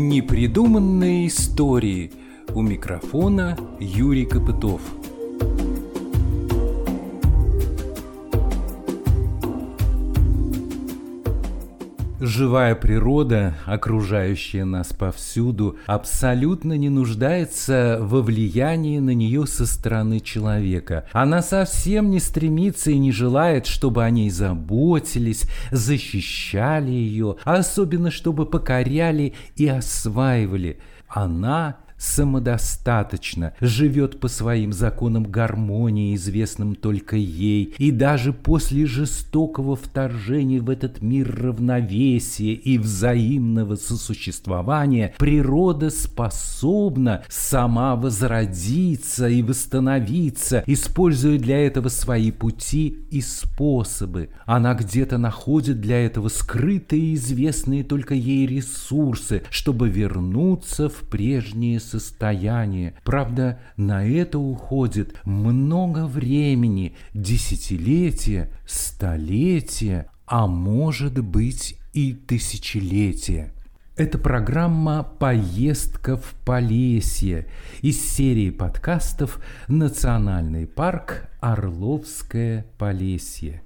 Непридуманные истории. У микрофона Юрий Копытов. Живая природа, окружающая нас повсюду, абсолютно не нуждается во влиянии на нее со стороны человека. Она совсем не стремится и не желает, чтобы о ней заботились, защищали ее, особенно чтобы покоряли и осваивали. Она самодостаточно, живет по своим законам гармонии, известным только ей, и даже после жестокого вторжения в этот мир равновесия и взаимного сосуществования природа способна сама возродиться и восстановиться, используя для этого свои пути и способы. Она где-то находит для этого скрытые и известные только ей ресурсы, чтобы вернуться в прежнее состояние. Правда, на это уходит много времени, десятилетия, столетия, а может быть и тысячелетия. Это программа «Поездка в Полесье» из серии подкастов «Национальный парк Орловское Полесье».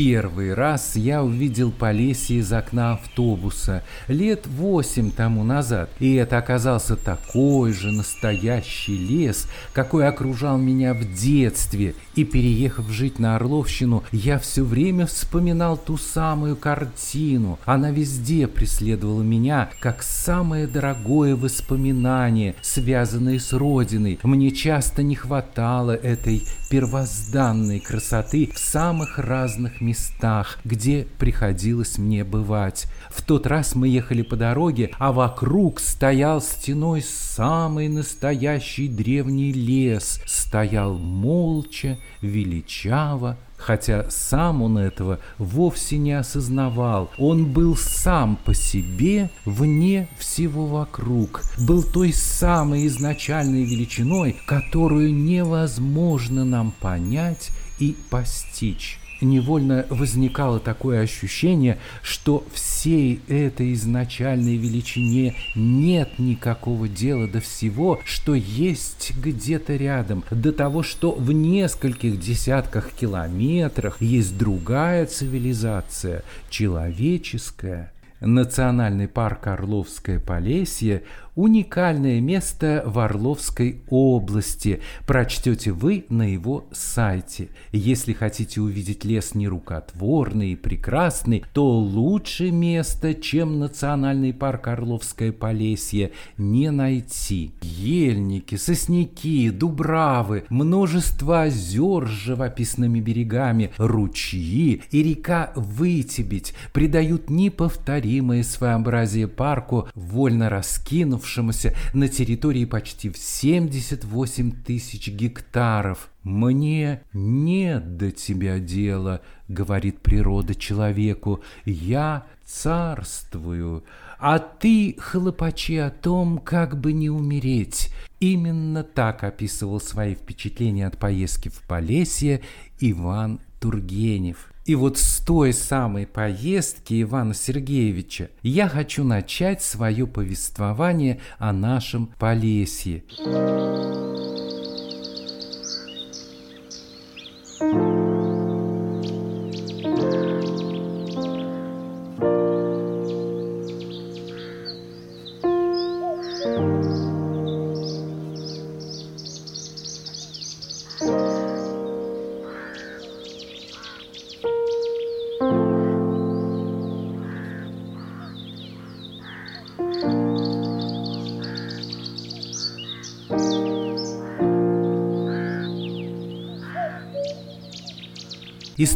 Первый раз я увидел Полесье из окна автобуса лет восемь тому назад, и это оказался такой же настоящий лес, какой окружал меня в детстве, и переехав жить на Орловщину, я все время вспоминал ту самую картину. Она везде преследовала меня, как самое дорогое воспоминание, связанное с родиной. Мне часто не хватало этой первозданной красоты в самых разных местах, где приходилось мне бывать. В тот раз мы ехали по дороге, а вокруг стоял стеной самый настоящий древний лес. Стоял молча, величаво, хотя сам он этого вовсе не осознавал. Он был сам по себе, вне всего вокруг, был той самой изначальной величиной, которую невозможно нам понять и постичь невольно возникало такое ощущение, что всей этой изначальной величине нет никакого дела до всего, что есть где-то рядом, до того, что в нескольких десятках километрах есть другая цивилизация, человеческая. Национальный парк Орловское Полесье уникальное место в Орловской области. Прочтете вы на его сайте. Если хотите увидеть лес нерукотворный и прекрасный, то лучше места, чем Национальный парк Орловское Полесье, не найти. Ельники, сосняки, дубравы, множество озер с живописными берегами, ручьи и река Вытебедь придают неповторимое своеобразие парку, вольно раскинувшись раскинувшемуся на территории почти в 78 тысяч гектаров. «Мне нет до тебя дела», — говорит природа человеку, — «я царствую, а ты хлопачи о том, как бы не умереть». Именно так описывал свои впечатления от поездки в Полесье Иван Тургенев. И вот с той самой поездки Ивана Сергеевича я хочу начать свое повествование о нашем Полесье.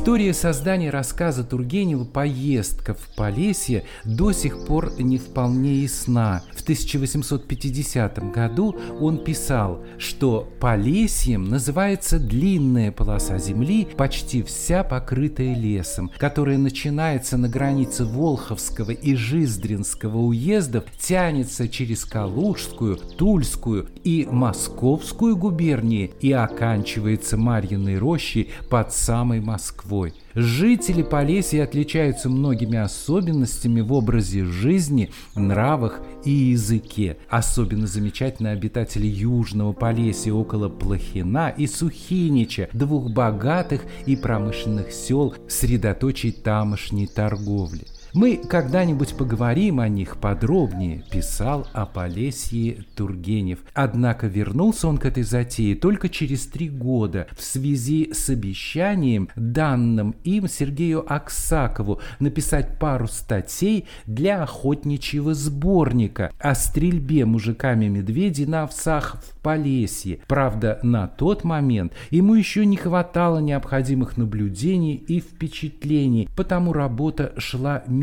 История создания рассказа Тургенева «Поездка в Полесье» до сих пор не вполне ясна. В 1850 году он писал, что Полесьем называется длинная полоса земли, почти вся покрытая лесом, которая начинается на границе Волховского и Жиздринского уездов, тянется через Калужскую, Тульскую и Московскую губернии и оканчивается Марьиной рощей под самой Москвой. Жители Полесья отличаются многими особенностями в образе жизни, нравах и языке. Особенно замечательны обитатели Южного Полесья около Плохина и Сухинича, двух богатых и промышленных сел, средоточий тамошней торговли. Мы когда-нибудь поговорим о них подробнее, писал о Полесье Тургенев. Однако вернулся он к этой затее только через три года в связи с обещанием, данным им Сергею Аксакову, написать пару статей для охотничьего сборника о стрельбе мужиками медведей на овсах в Полесье. Правда, на тот момент ему еще не хватало необходимых наблюдений и впечатлений, потому работа шла медленно.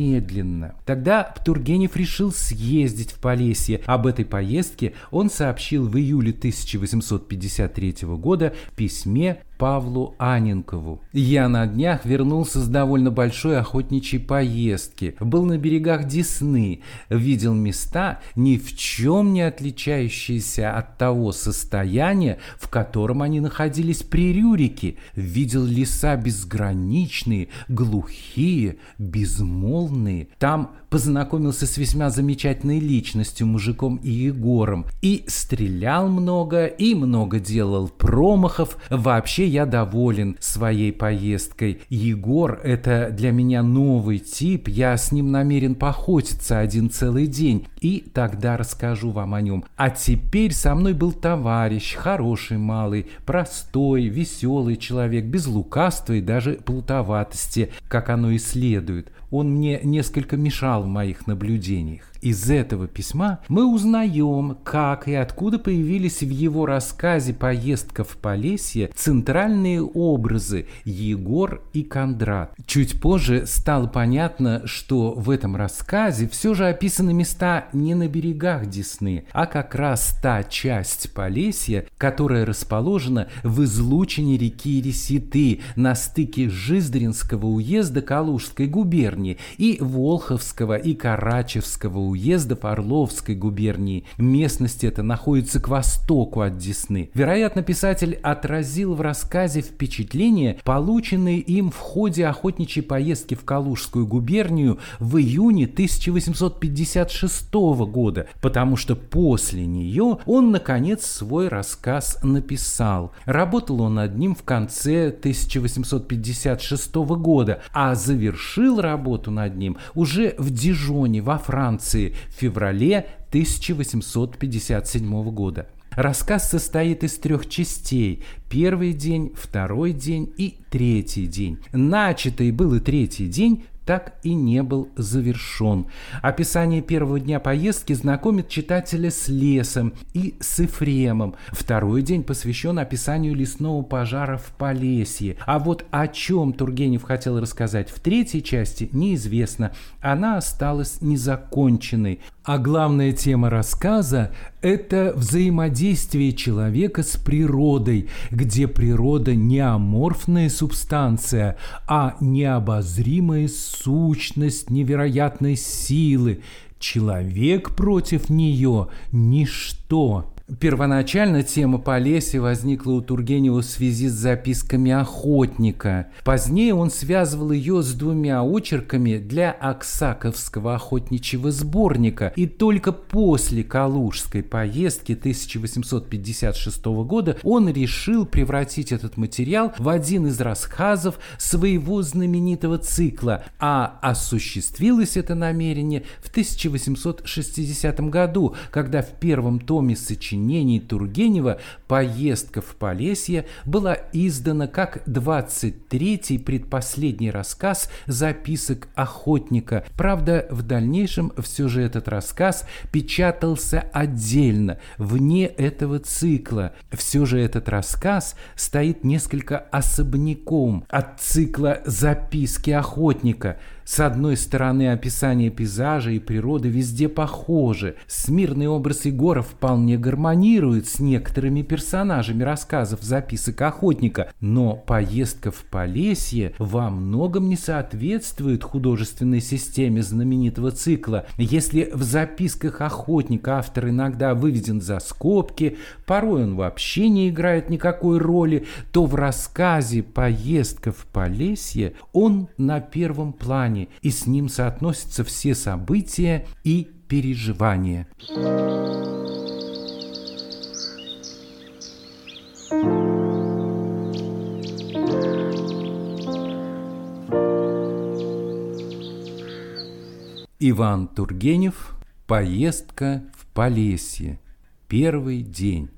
Тогда Тургенев решил съездить в Полесье. Об этой поездке он сообщил в июле 1853 года в письме Павлу Аненкову. Я на днях вернулся с довольно большой охотничьей поездки. Был на берегах Десны, видел места, ни в чем не отличающиеся от того состояния, в котором они находились при Рюрике. Видел леса безграничные, глухие, безмолвные. Там познакомился с весьма замечательной личностью, мужиком и Егором. И стрелял много, и много делал промахов. Вообще я доволен своей поездкой. Егор – это для меня новый тип, я с ним намерен поохотиться один целый день, и тогда расскажу вам о нем. А теперь со мной был товарищ, хороший малый, простой, веселый человек, без лукавства и даже плутоватости, как оно и следует. Он мне несколько мешал в моих наблюдениях. Из этого письма мы узнаем, как и откуда появились в его рассказе «Поездка в Полесье» центральные образы Егор и Кондрат. Чуть позже стало понятно, что в этом рассказе все же описаны места не на берегах Десны, а как раз та часть Полесья, которая расположена в излучине реки Реситы на стыке Жиздринского уезда Калужской губернии и Волховского и Карачевского уездов Орловской губернии. Местность эта находится к востоку от Десны. Вероятно, писатель отразил в рассказе впечатления, полученные им в ходе охотничьей поездки в Калужскую губернию в июне 1856 года, потому что после нее он, наконец, свой рассказ написал. Работал он над ним в конце 1856 года, а завершил работу над ним уже в Дижоне во Франции Франции в феврале 1857 года. Рассказ состоит из трех частей. Первый день, второй день и третий день. Начатый был и третий день так и не был завершен. Описание первого дня поездки знакомит читателя с лесом и с Ефремом. Второй день посвящен описанию лесного пожара в Полесье. А вот о чем Тургенев хотел рассказать в третьей части, неизвестно. Она осталась незаконченной. А главная тема рассказа – это взаимодействие человека с природой, где природа не аморфная субстанция, а необозримая сущность невероятной силы. Человек против нее – ничто. Первоначально тема Полесья возникла у Тургенева в связи с записками охотника. Позднее он связывал ее с двумя очерками для Оксаковского охотничьего сборника. И только после Калужской поездки 1856 года он решил превратить этот материал в один из рассказов своего знаменитого цикла. А осуществилось это намерение в 1860 году, когда в первом томе сочинения сочинений Тургенева «Поездка в Полесье» была издана как 23-й предпоследний рассказ записок охотника. Правда, в дальнейшем все же этот рассказ печатался отдельно, вне этого цикла. Все же этот рассказ стоит несколько особняком от цикла «Записки охотника», с одной стороны, описание пейзажа и природы везде похожи. Смирный образ Егора вполне гармонирует с некоторыми персонажами рассказов записок охотника, но поездка в Полесье во многом не соответствует художественной системе знаменитого цикла. Если в записках охотника автор иногда выведен за скобки, порой он вообще не играет никакой роли, то в рассказе «Поездка в Полесье» он на первом плане плане, и с ним соотносятся все события и переживания. Иван Тургенев «Поездка в Полесье. Первый день».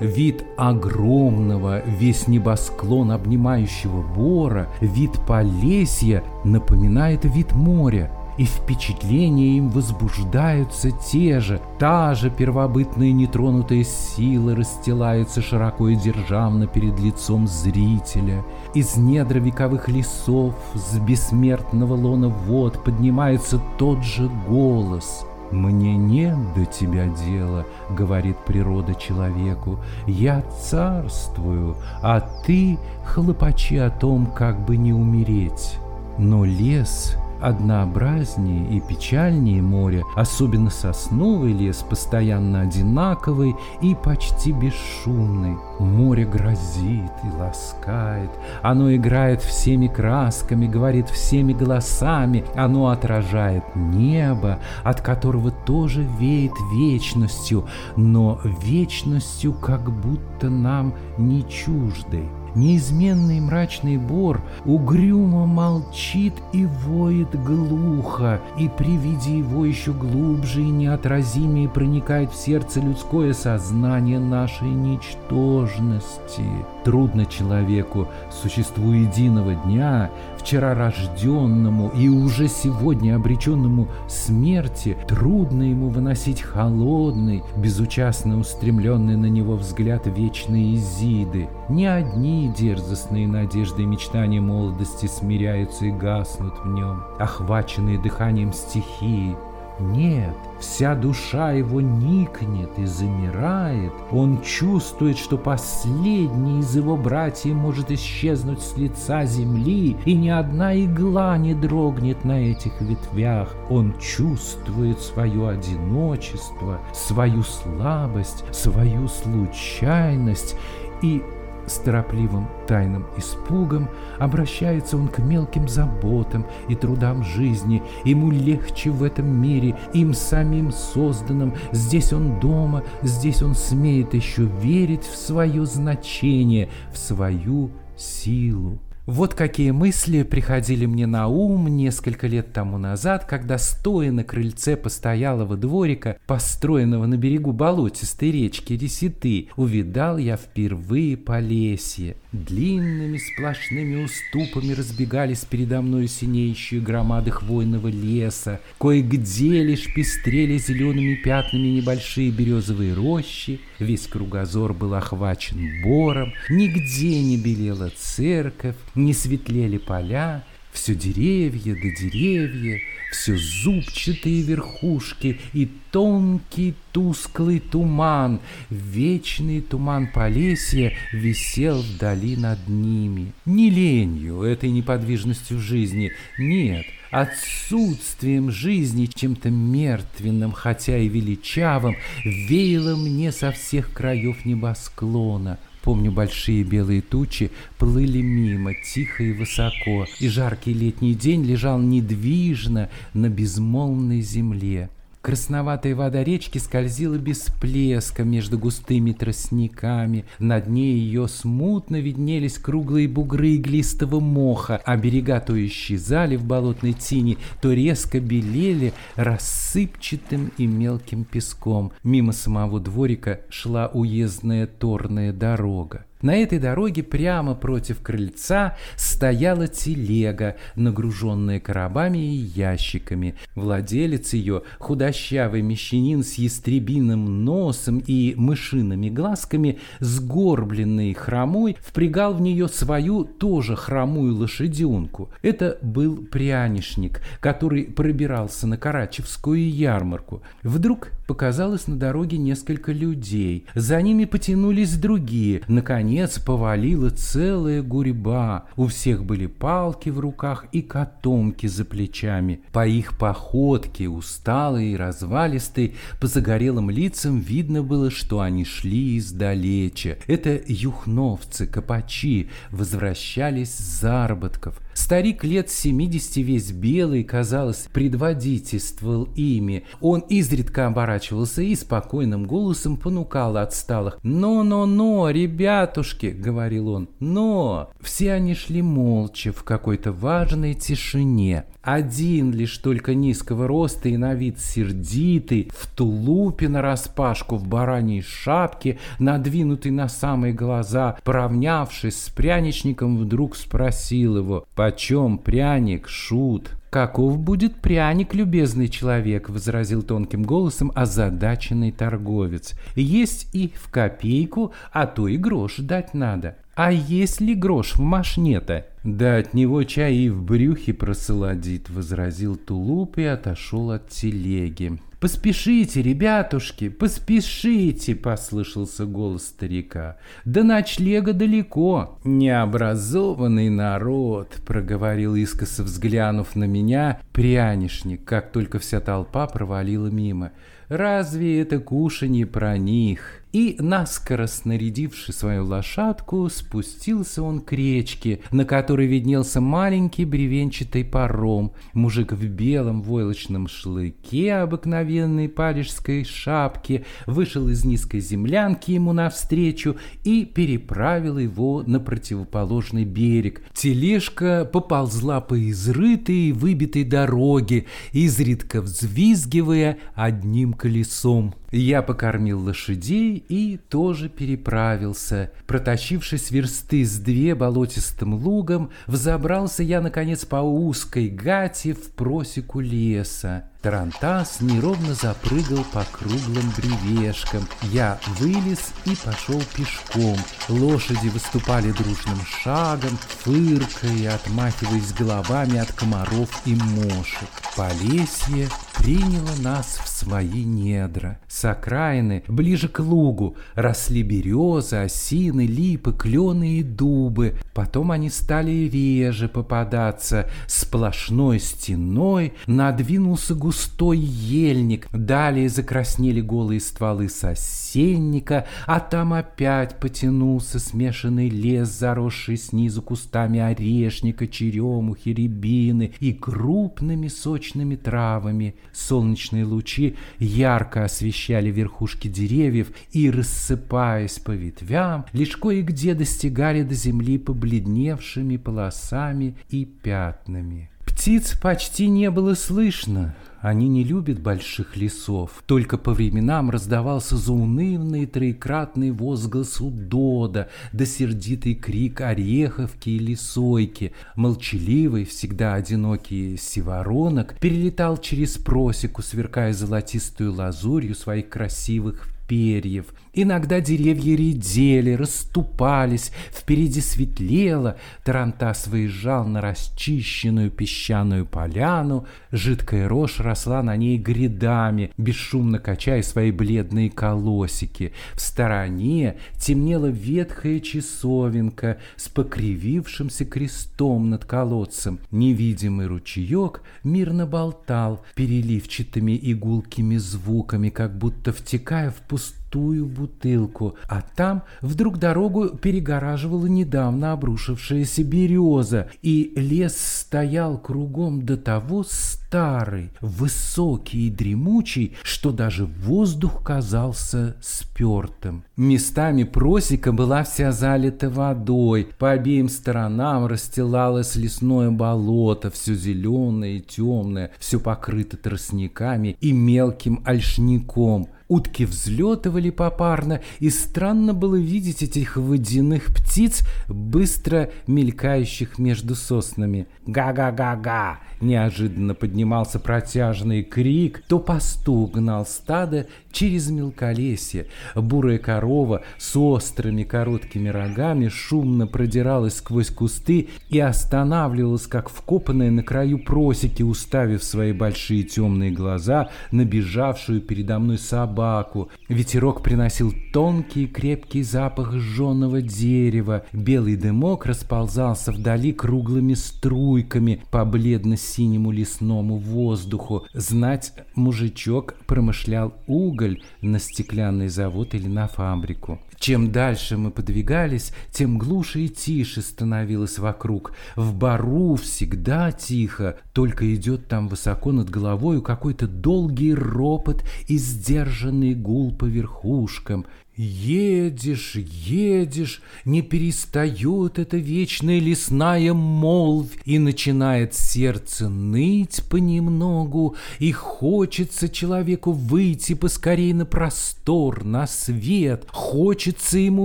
Вид огромного, весь небосклон обнимающего бора, вид Полесья напоминает вид моря, и впечатления им возбуждаются те же, та же первобытная нетронутая сила расстилается широко и державно перед лицом зрителя. Из недр вековых лесов, с бессмертного лона вод поднимается тот же голос — «Мне нет до тебя дела», — говорит природа человеку, «я царствую, а ты хлопачи о том, как бы не умереть». Но лес однообразнее и печальнее моря, особенно сосновый лес, постоянно одинаковый и почти бесшумный. Море грозит и ласкает, оно играет всеми красками, говорит всеми голосами, оно отражает небо, от которого тоже веет вечностью, но вечностью как будто нам не чуждой. Неизменный мрачный бор угрюмо молчит и воет глухо, и при виде его еще глубже и неотразимее проникает в сердце людское сознание нашей ничтожности. Трудно человеку, существу единого дня, вчера рожденному и уже сегодня обреченному смерти, трудно ему выносить холодный, безучастно устремленный на него взгляд вечной Изиды. Ни одни дерзостные надежды и мечтания молодости смиряются и гаснут в нем, охваченные дыханием стихии, нет, вся душа его никнет и замирает. Он чувствует, что последний из его братьев может исчезнуть с лица земли, и ни одна игла не дрогнет на этих ветвях. Он чувствует свое одиночество, свою слабость, свою случайность и с торопливым тайным испугом обращается он к мелким заботам и трудам жизни. Ему легче в этом мире, им самим созданным. Здесь он дома, здесь он смеет еще верить в свое значение, в свою силу. Вот какие мысли приходили мне на ум несколько лет тому назад, когда, стоя на крыльце постоялого дворика, построенного на берегу болотистой речки Реситы, увидал я впервые Полесье. Длинными сплошными уступами разбегались передо мной синеющие громады хвойного леса, кое-где лишь пестрели зелеными пятнами небольшие березовые рощи, весь кругозор был охвачен бором, нигде не белела церковь, не светлели поля, все деревья да деревья, все зубчатые верхушки и тонкий тусклый туман, вечный туман Полесья висел вдали над ними. Не ленью, этой неподвижностью жизни, нет, отсутствием жизни, чем-то мертвенным, хотя и величавым, веяло мне со всех краев небосклона — Помню, большие белые тучи плыли мимо, тихо и высоко, и жаркий летний день лежал недвижно на безмолвной земле. Красноватая вода речки скользила без плеска между густыми тростниками. На дне ее смутно виднелись круглые бугры иглистого моха, а берега то исчезали в болотной тени, то резко белели рассыпчатым и мелким песком. Мимо самого дворика шла уездная торная дорога. На этой дороге прямо против крыльца стояла телега, нагруженная коробами и ящиками. Владелец ее, худощавый мещанин с ястребиным носом и мышиными глазками, сгорбленный хромой, впрягал в нее свою тоже хромую лошаденку. Это был прянишник, который пробирался на Карачевскую ярмарку. Вдруг показалось на дороге несколько людей. За ними потянулись другие. Наконец, повалила целая гурьба. У всех были палки в руках и котомки за плечами. По их походке, усталые и развалистые, по загорелым лицам видно было, что они шли издалече. Это юхновцы, копачи, возвращались с заработков. Старик лет 70 весь белый, казалось, предводительствовал ими. Он изредка оборачивался и спокойным голосом понукал отсталых. «Но-но-но, ребятушки!» — говорил он. «Но!» Все они шли молча в какой-то важной тишине. Один лишь только низкого роста и на вид сердитый, в тулупе нараспашку, в бараньей шапке, надвинутый на самые глаза, поравнявшись с пряничником, вдруг спросил его, «Почем пряник, шут?» «Каков будет пряник, любезный человек?» — возразил тонким голосом озадаченный торговец. «Есть и в копейку, а то и грош дать надо». «А есть ли грош в машне-то?» «Да от него чай и в брюхе просолодит», — возразил Тулуп и отошел от телеги. «Поспешите, ребятушки, поспешите!» — послышался голос старика. «До ночлега далеко!» «Необразованный народ!» — проговорил искоса взглянув на меня прянишник, как только вся толпа провалила мимо. «Разве это кушанье про них?» И, наскоро снарядивши свою лошадку, спустился он к речке, на которой виднелся маленький бревенчатый паром. Мужик в белом войлочном шлыке обыкновенной парижской шапке вышел из низкой землянки ему навстречу и переправил его на противоположный берег. Тележка поползла по изрытой и выбитой дороге, изредка взвизгивая одним колесом. Я покормил лошадей и тоже переправился. Протащившись версты с две болотистым лугом, взобрался я, наконец, по узкой гате в просеку леса. Тарантас неровно запрыгал по круглым бревешкам. Я вылез и пошел пешком. Лошади выступали дружным шагом, фыркая, отмахиваясь головами от комаров и мошек. Полесье приняло нас в свои недра. С окраины, ближе к лугу, росли березы, осины, липы, клены и дубы. Потом они стали реже попадаться. Сплошной стеной надвинулся густой густой ельник, далее закраснели голые стволы сосенника, а там опять потянулся смешанный лес, заросший снизу кустами орешника, черемухи, рябины и крупными сочными травами. Солнечные лучи ярко освещали верхушки деревьев и, рассыпаясь по ветвям, лишь кое-где достигали до земли побледневшими полосами и пятнами. Птиц почти не было слышно, они не любят больших лесов. Только по временам раздавался заунывный троекратный возглас удода, да сердитый крик ореховки или сойки. Молчаливый, всегда одинокий сиворонок перелетал через просеку, сверкая золотистую лазурью своих красивых перьев. Иногда деревья редели, расступались, впереди светлело, Тарантас выезжал на расчищенную песчаную поляну, жидкая рожь росла на ней грядами, бесшумно качая свои бледные колосики. В стороне темнела ветхая часовенка с покривившимся крестом над колодцем. Невидимый ручеек мирно болтал переливчатыми игулкими звуками, как будто втекая в пустоту пустую бутылку, а там вдруг дорогу перегораживала недавно обрушившаяся береза, и лес стоял кругом до того старый, высокий и дремучий, что даже воздух казался спертым. Местами просека была вся залита водой, по обеим сторонам расстилалось лесное болото, все зеленое и темное, все покрыто тростниками и мелким ольшником – Утки взлетывали попарно, и странно было видеть этих водяных птиц, быстро мелькающих между соснами. «Га-га-га-га!» Неожиданно поднимался протяжный крик, то пастух гнал стадо через мелколесье. Бурая корова с острыми короткими рогами шумно продиралась сквозь кусты и останавливалась, как вкопанная на краю просеки, уставив свои большие темные глаза на бежавшую передо мной собаку. Ветерок приносил тонкий крепкий запах жженого дерева. Белый дымок расползался вдали круглыми струйками по бледно синему лесному воздуху. Знать, мужичок промышлял уголь на стеклянный завод или на фабрику. Чем дальше мы подвигались, тем глуше и тише становилось вокруг. В бару всегда тихо, только идет там высоко над головою какой-то долгий ропот и сдержанный гул по верхушкам. Едешь, едешь, не перестает эта вечная лесная молвь, и начинает сердце ныть понемногу, и хочется человеку выйти поскорей на простор, на свет, хочется ему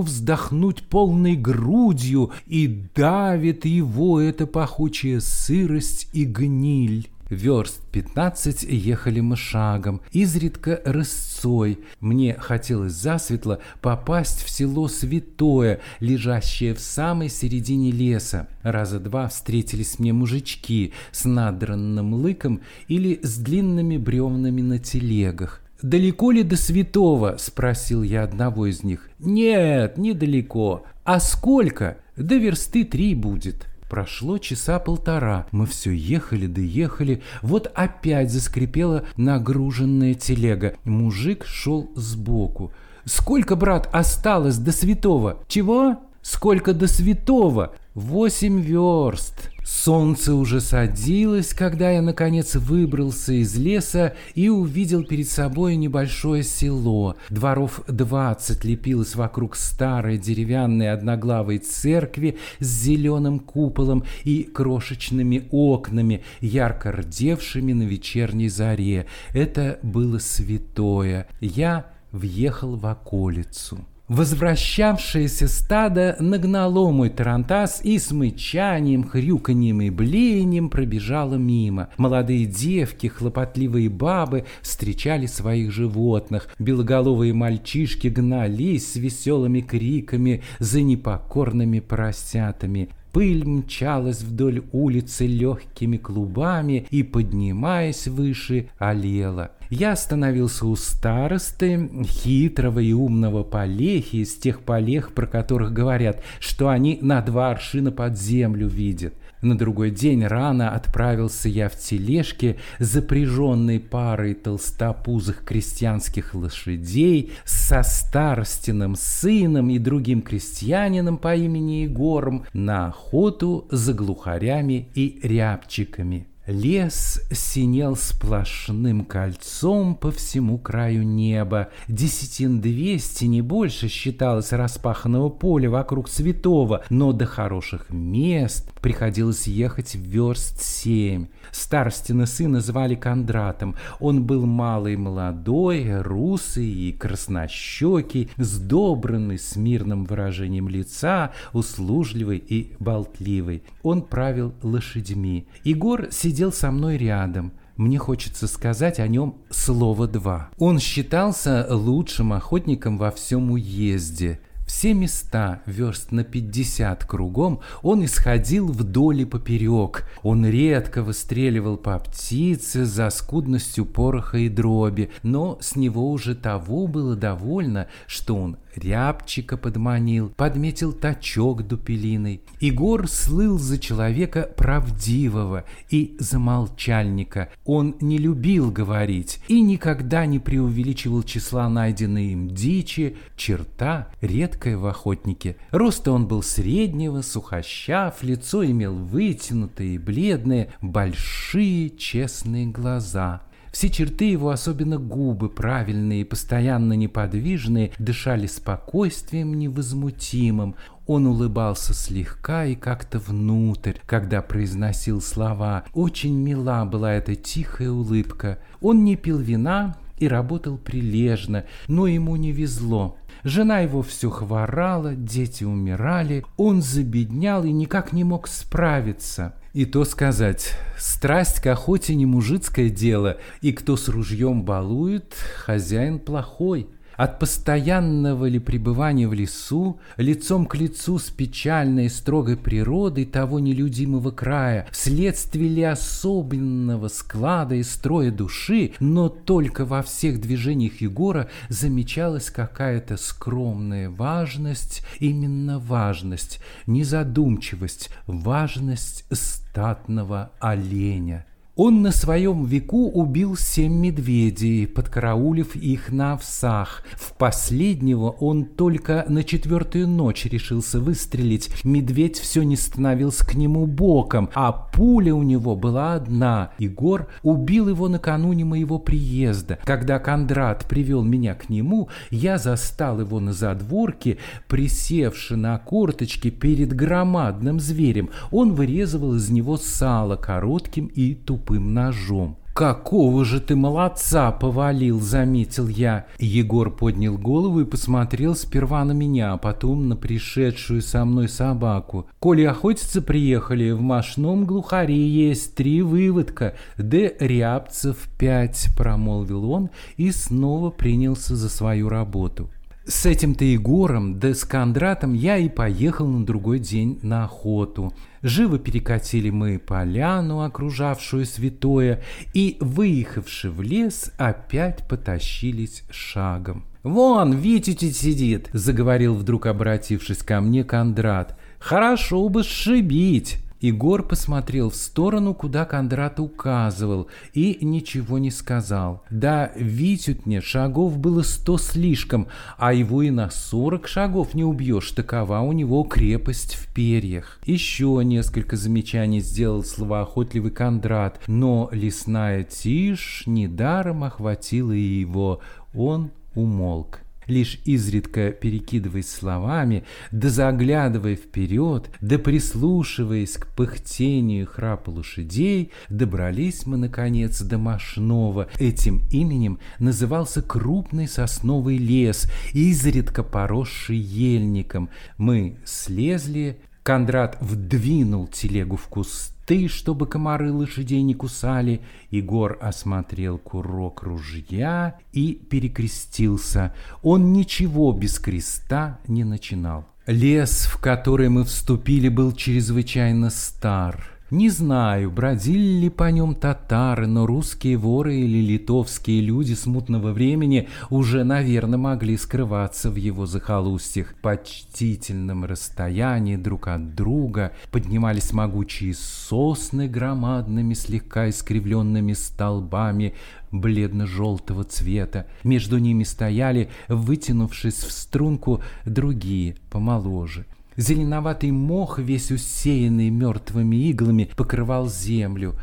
вздохнуть полной грудью, и давит его эта пахучая сырость и гниль. Верст пятнадцать ехали мы шагом, изредка рысцой. Мне хотелось засветло попасть в село Святое, лежащее в самой середине леса. Раза два встретились мне мужички с надранным лыком или с длинными бревнами на телегах. «Далеко ли до святого?» – спросил я одного из них. «Нет, недалеко. А сколько? До версты три будет». Прошло часа полтора, мы все ехали да ехали, вот опять заскрипела нагруженная телега. Мужик шел сбоку. «Сколько, брат, осталось до святого?» «Чего?» «Сколько до святого?» «Восемь верст». Солнце уже садилось, когда я, наконец, выбрался из леса и увидел перед собой небольшое село. Дворов двадцать лепилось вокруг старой деревянной одноглавой церкви с зеленым куполом и крошечными окнами, ярко рдевшими на вечерней заре. Это было святое. Я въехал в околицу. Возвращавшееся стадо нагнало мой тарантас и с мычанием, хрюканьем и блеянием пробежало мимо. Молодые девки, хлопотливые бабы встречали своих животных. Белоголовые мальчишки гнались с веселыми криками за непокорными поросятами. Пыль мчалась вдоль улицы легкими клубами и, поднимаясь выше, олела. Я остановился у старосты, хитрого и умного полехи, из тех полех, про которых говорят, что они на два аршина под землю видят. На другой день рано отправился я в тележке, запряженной парой толстопузых крестьянских лошадей, со старостиным сыном и другим крестьянином по имени Егором на охоту за глухарями и рябчиками. Лес синел сплошным кольцом по всему краю неба. Десятин двести, не больше, считалось распаханного поля вокруг святого, но до хороших мест приходилось ехать верст семь. Старостина сына звали Кондратом. Он был малый молодой, русый и краснощекий, сдобранный, с мирным выражением лица, услужливый и болтливый. Он правил лошадьми. Егор сидел со мной рядом мне хочется сказать о нем слово два. Он считался лучшим охотником во всем уезде. Все места, верст на пятьдесят кругом, он исходил вдоль и поперек. Он редко выстреливал по птице за скудностью пороха и дроби, но с него уже того было довольно, что он рябчика подманил, подметил тачок дупелиной. Егор слыл за человека правдивого и за молчальника. Он не любил говорить и никогда не преувеличивал числа найденной им дичи, черта, редкая в охотнике. Роста он был среднего, сухощав, лицо имел вытянутое и бледное, большие честные глаза. Все черты его, особенно губы, правильные и постоянно неподвижные, дышали спокойствием невозмутимым. Он улыбался слегка и как-то внутрь, когда произносил слова. Очень мила была эта тихая улыбка. Он не пил вина и работал прилежно, но ему не везло. Жена его все хворала, дети умирали, он забеднял и никак не мог справиться. И то сказать, страсть к охоте не мужицкое дело, и кто с ружьем балует, хозяин плохой. От постоянного ли пребывания в лесу, лицом к лицу с печальной и строгой природой того нелюдимого края, вследствие ли особенного склада и строя души, но только во всех движениях Егора замечалась какая-то скромная важность, именно важность, незадумчивость, важность статного оленя. Он на своем веку убил семь медведей, подкараулив их на овсах. В последнего он только на четвертую ночь решился выстрелить. Медведь все не становился к нему боком, а пуля у него была одна. Егор убил его накануне моего приезда. Когда Кондрат привел меня к нему, я застал его на задворке, присевши на корточки перед громадным зверем. Он вырезывал из него сало коротким и тупым тупым ножом. «Какого же ты молодца повалил!» — заметил я. Егор поднял голову и посмотрел сперва на меня, а потом на пришедшую со мной собаку. «Коли охотиться приехали, в мошном глухаре есть три выводка, да рябцев пять», — промолвил он и снова принялся за свою работу. С этим-то Егором, да с Кондратом я и поехал на другой день на охоту. Живо перекатили мы поляну, окружавшую святое, и, выехавши в лес, опять потащились шагом. «Вон, Витя сидит!» — заговорил вдруг, обратившись ко мне Кондрат. «Хорошо бы сшибить!» Егор посмотрел в сторону, куда Кондрат указывал, и ничего не сказал. Да, Витютне шагов было сто слишком, а его и на сорок шагов не убьешь, такова у него крепость в перьях. Еще несколько замечаний сделал словоохотливый Кондрат, но лесная тишь недаром охватила его, он умолк лишь изредка перекидываясь словами, да заглядывая вперед, да прислушиваясь к пыхтению храпа лошадей, добрались мы, наконец, до Машнова. Этим именем назывался крупный сосновый лес, изредка поросший ельником. Мы слезли, Кондрат вдвинул телегу в кусты, ты, чтобы комары лошадей не кусали. Егор осмотрел курок ружья и перекрестился. Он ничего без креста не начинал. Лес, в который мы вступили, был чрезвычайно стар. Не знаю, бродили ли по нем татары, но русские воры или литовские люди смутного времени уже, наверное, могли скрываться в его захолустьях. почтительном расстоянии друг от друга поднимались могучие сосны громадными слегка искривленными столбами бледно-желтого цвета. Между ними стояли, вытянувшись в струнку, другие, помоложе. Зеленоватый мох, весь усеянный мертвыми иглами, покрывал землю.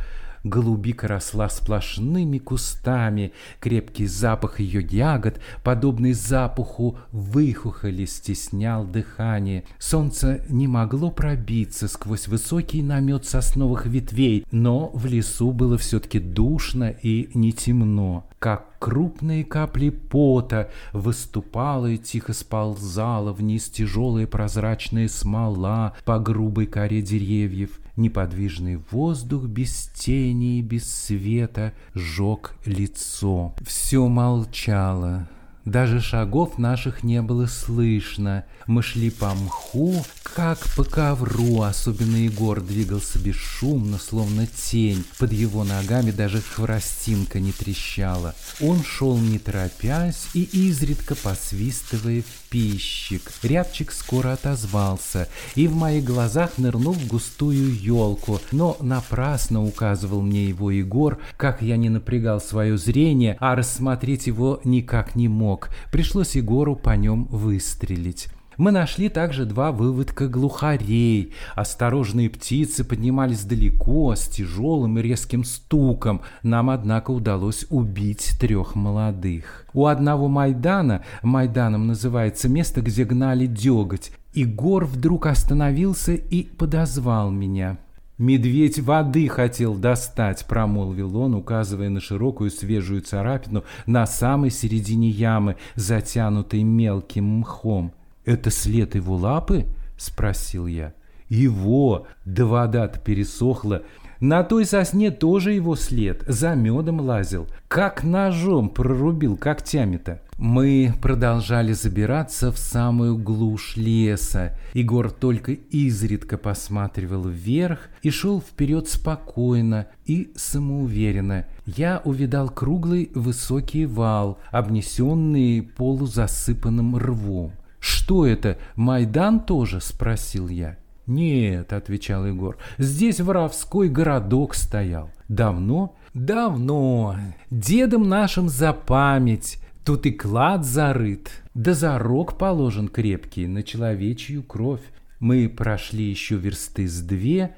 Голубика росла сплошными кустами, крепкий запах ее ягод, подобный запаху выхухоли, стеснял дыхание. Солнце не могло пробиться сквозь высокий намет сосновых ветвей, но в лесу было все-таки душно и не темно как крупные капли пота выступала и тихо сползала вниз тяжелая прозрачная смола по грубой коре деревьев. Неподвижный воздух без тени и без света жег лицо. Все молчало. Даже шагов наших не было слышно. Мы шли по мху, как по ковру, особенно Егор двигался бесшумно, словно тень. Под его ногами даже хворостинка не трещала. Он шел не торопясь и изредка посвистывая в пищик. Рябчик скоро отозвался и в моих глазах нырнул в густую елку, но напрасно указывал мне его Егор, как я не напрягал свое зрение, а рассмотреть его никак не мог. Пришлось Егору по нем выстрелить. Мы нашли также два выводка глухарей. Осторожные птицы поднимались далеко, с тяжелым и резким стуком. Нам, однако, удалось убить трех молодых. У одного Майдана, Майданом называется место, где гнали деготь, Игор вдруг остановился и подозвал меня. «Медведь воды хотел достать», — промолвил он, указывая на широкую свежую царапину на самой середине ямы, затянутой мелким мхом. «Это след его лапы?» — спросил я. «Его! Да вода-то пересохла. На той сосне тоже его след, за медом лазил. Как ножом прорубил когтями-то». Мы продолжали забираться в самую глушь леса. Егор только изредка посматривал вверх и шел вперед спокойно и самоуверенно. Я увидал круглый высокий вал, обнесенный полузасыпанным рвом. «Что это, Майдан тоже?» – спросил я. «Нет», – отвечал Егор, – «здесь воровской городок стоял. Давно?» «Давно. Дедом нашим за память. Тут и клад зарыт, да зарок положен крепкий на человечью кровь. Мы прошли еще версты с две,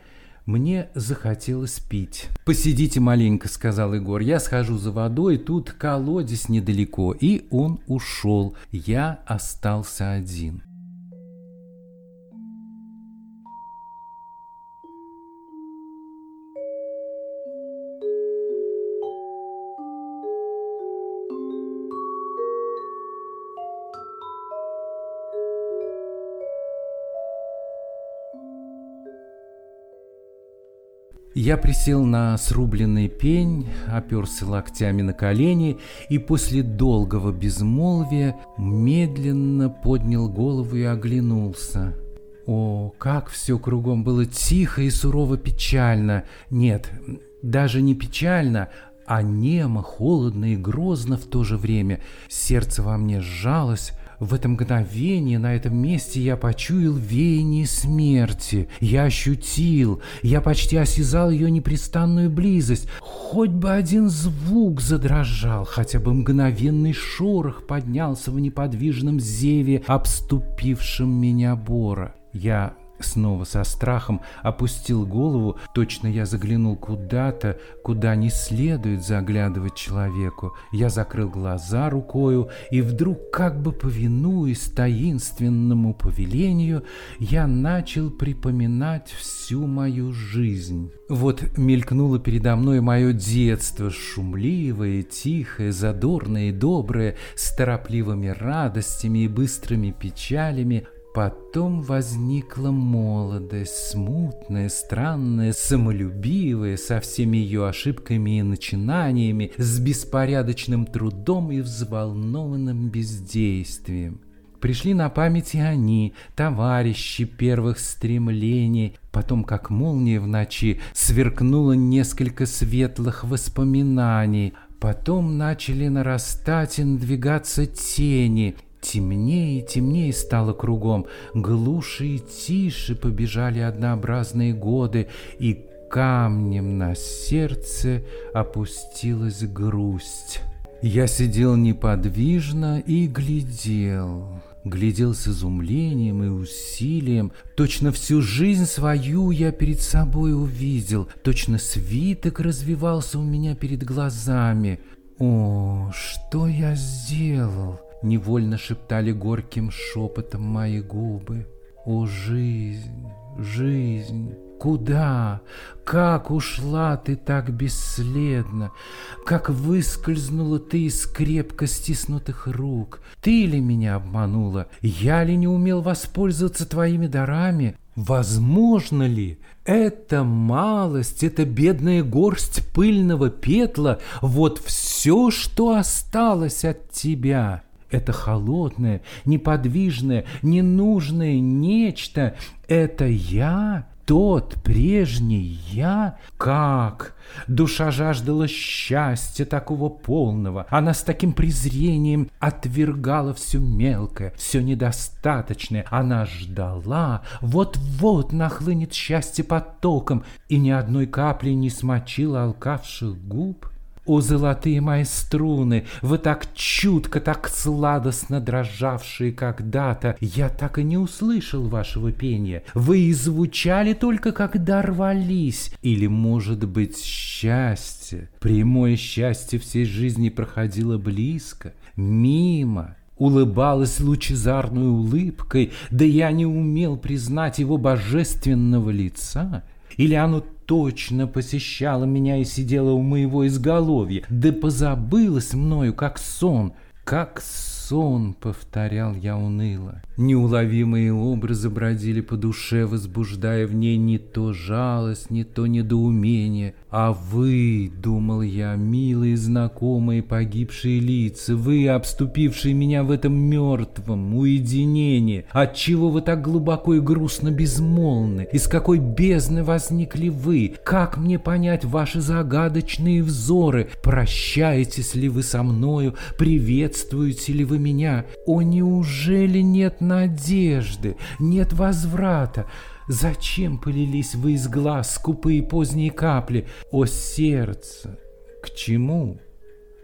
мне захотелось пить. «Посидите маленько», — сказал Егор. «Я схожу за водой, тут колодец недалеко». И он ушел. Я остался один. Я присел на срубленный пень, оперся локтями на колени и после долгого безмолвия медленно поднял голову и оглянулся. О, как все кругом было тихо и сурово печально. Нет, даже не печально, а немо, холодно и грозно в то же время. Сердце во мне сжалось, в это мгновение на этом месте я почуял веяние смерти. Я ощутил, я почти осязал ее непрестанную близость. Хоть бы один звук задрожал, хотя бы мгновенный шорох поднялся в неподвижном зеве, обступившем меня бора. Я Снова со страхом опустил голову, точно я заглянул куда-то, куда не следует заглядывать человеку. Я закрыл глаза рукою, и вдруг, как бы повинуясь таинственному повелению, я начал припоминать всю мою жизнь. Вот мелькнуло передо мной мое детство, шумливое, тихое, задорное и доброе, с торопливыми радостями и быстрыми печалями, Потом возникла молодость, смутная, странная, самолюбивая, со всеми ее ошибками и начинаниями, с беспорядочным трудом и взволнованным бездействием. Пришли на память и они, товарищи первых стремлений, потом, как молния в ночи, сверкнуло несколько светлых воспоминаний, Потом начали нарастать и надвигаться тени, Темнее и темнее стало кругом, глуше и тише побежали однообразные годы, и камнем на сердце опустилась грусть. Я сидел неподвижно и глядел, глядел с изумлением и усилием. Точно всю жизнь свою я перед собой увидел, точно свиток развивался у меня перед глазами. О, что я сделал? Невольно шептали горьким шепотом мои губы. О, жизнь, жизнь, куда, как ушла ты так бесследно, как выскользнула ты из крепко стиснутых рук. Ты ли меня обманула? Я ли не умел воспользоваться твоими дарами? Возможно ли? Эта малость, эта бедная горсть пыльного петла — вот все, что осталось от тебя. Это холодное, неподвижное, ненужное нечто. Это я? Тот прежний я? Как? Душа жаждала счастья такого полного. Она с таким презрением отвергала все мелкое, все недостаточное. Она ждала, вот-вот нахлынет счастье потоком, и ни одной капли не смочила алкавших губ. О, золотые мои струны, вы так чутко, так сладостно дрожавшие когда-то, я так и не услышал вашего пения. Вы и звучали только, когда рвались. Или, может быть, счастье, прямое счастье всей жизни проходило близко, мимо, улыбалась лучезарной улыбкой, да я не умел признать его божественного лица. Или оно точно посещала меня и сидела у моего изголовья, да позабылась мною, как сон, как сон, повторял я уныло. Неуловимые образы бродили по душе, возбуждая в ней не то жалость, не то недоумение. А вы, думал я, милые знакомые погибшие лица, вы, обступившие меня в этом мертвом уединении, отчего вы так глубоко и грустно безмолвны, из какой бездны возникли вы, как мне понять ваши загадочные взоры, прощаетесь ли вы со мною, приветствуете ли вы меня, о, неужели нет надежды, нет возврата? Зачем полились вы из глаз скупые поздние капли? О сердце! К чему?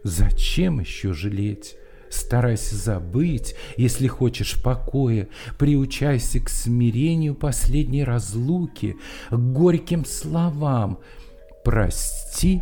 Зачем еще жалеть? Старайся забыть, если хочешь покоя, приучайся к смирению последней разлуки, к горьким словам. Прости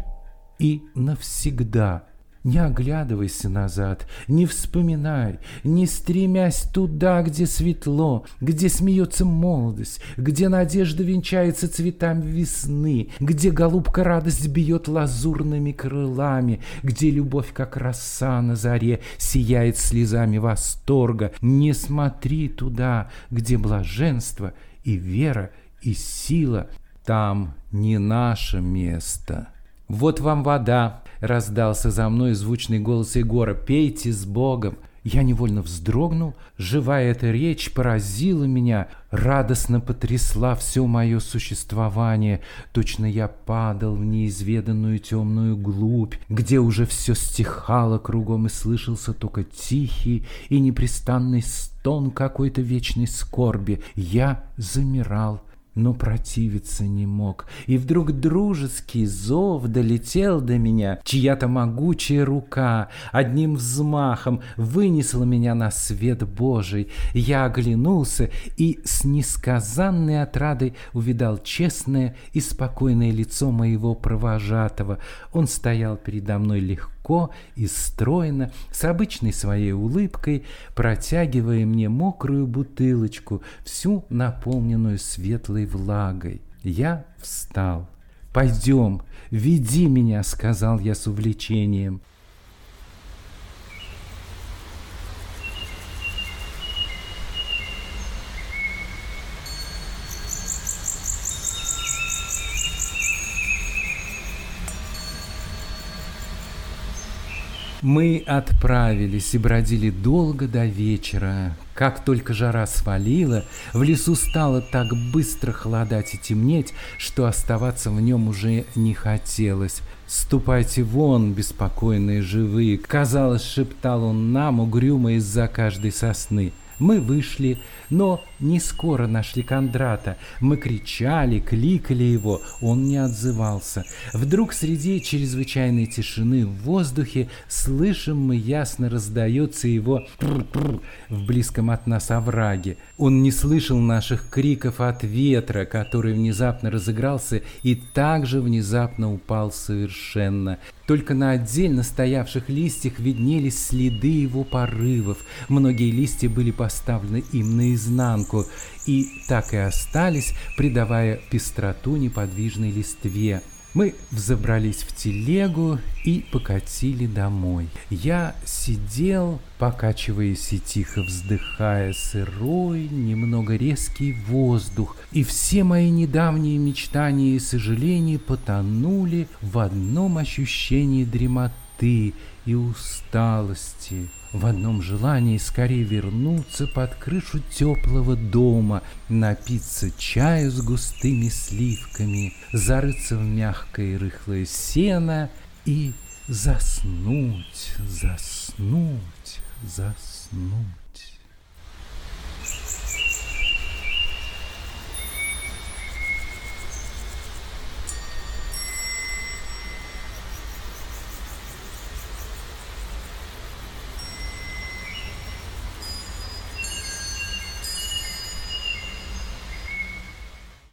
и навсегда – не оглядывайся назад, не вспоминай, не стремясь туда, где светло, где смеется молодость, где надежда венчается цветами весны, где голубка радость бьет лазурными крылами, где любовь, как роса на заре, сияет слезами восторга. Не смотри туда, где блаженство и вера и сила. Там не наше место. Вот вам вода, Раздался за мной звучный голос Егора «Пейте с Богом!» Я невольно вздрогнул, живая эта речь поразила меня, радостно потрясла все мое существование. Точно я падал в неизведанную темную глубь, где уже все стихало кругом и слышался только тихий и непрестанный стон какой-то вечной скорби. Я замирал, но противиться не мог. И вдруг дружеский зов долетел до меня, чья-то могучая рука одним взмахом вынесла меня на свет Божий. Я оглянулся и с несказанной отрадой увидал честное и спокойное лицо моего провожатого. Он стоял передо мной легко, легко и стройно, с обычной своей улыбкой, протягивая мне мокрую бутылочку, всю наполненную светлой влагой. Я встал. «Пойдем, веди меня», — сказал я с увлечением. Мы отправились и бродили долго до вечера. Как только жара свалила, в лесу стало так быстро холодать и темнеть, что оставаться в нем уже не хотелось. «Ступайте вон, беспокойные живые!» Казалось, шептал он нам, угрюмо из-за каждой сосны. Мы вышли, но не скоро нашли Кондрата. Мы кричали, кликали его, он не отзывался. Вдруг среди чрезвычайной тишины в воздухе слышим мы ясно раздается его в близком от нас овраге. Он не слышал наших криков от ветра, который внезапно разыгрался и также внезапно упал совершенно. Только на отдельно стоявших листьях виднелись следы его порывов. Многие листья были поставлены им наизнанку и так и остались, придавая пестроту неподвижной листве. Мы взобрались в телегу и покатили домой. Я сидел, покачиваясь и тихо вздыхая сырой, немного резкий воздух, и все мои недавние мечтания и сожаления потонули в одном ощущении дремоты и усталости, в одном желании скорее вернуться под крышу теплого дома, напиться чаю с густыми сливками, зарыться в мягкое и рыхлое сено и заснуть, заснуть, заснуть.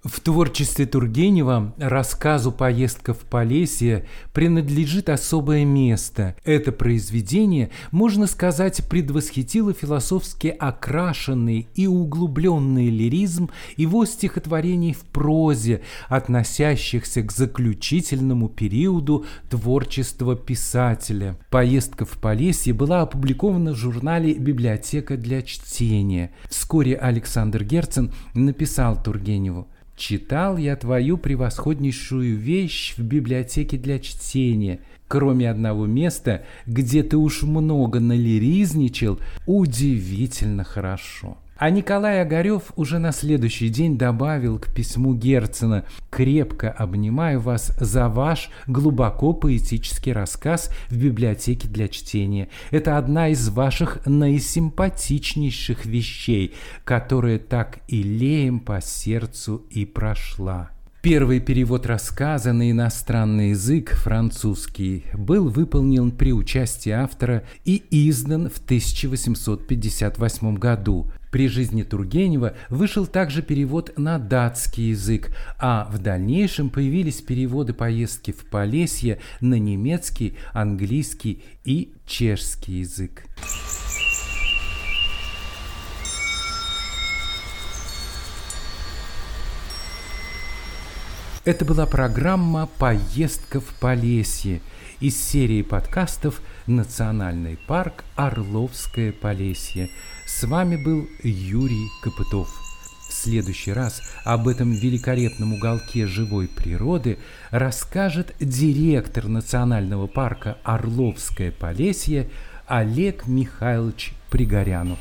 В творчестве Тургенева рассказу «Поездка в Полесье» принадлежит особое место. Это произведение, можно сказать, предвосхитило философски окрашенный и углубленный лиризм его стихотворений в прозе, относящихся к заключительному периоду творчества писателя. «Поездка в Полесье» была опубликована в журнале «Библиотека для чтения». Вскоре Александр Герцен написал Тургеневу Читал я твою превосходнейшую вещь в библиотеке для чтения. Кроме одного места, где ты уж много налиризничал, удивительно хорошо. А Николай Огарев уже на следующий день добавил к письму Герцена «Крепко обнимаю вас за ваш глубоко поэтический рассказ в библиотеке для чтения. Это одна из ваших наисимпатичнейших вещей, которая так и леем по сердцу и прошла». Первый перевод рассказа на иностранный язык, французский, был выполнен при участии автора и издан в 1858 году. При жизни Тургенева вышел также перевод на датский язык, а в дальнейшем появились переводы поездки в Полесье на немецкий, английский и чешский язык. Это была программа «Поездка в Полесье» из серии подкастов «Национальный парк Орловское Полесье». С вами был Юрий Копытов. В следующий раз об этом великолепном уголке живой природы расскажет директор национального парка Орловское Полесье Олег Михайлович Пригорянов.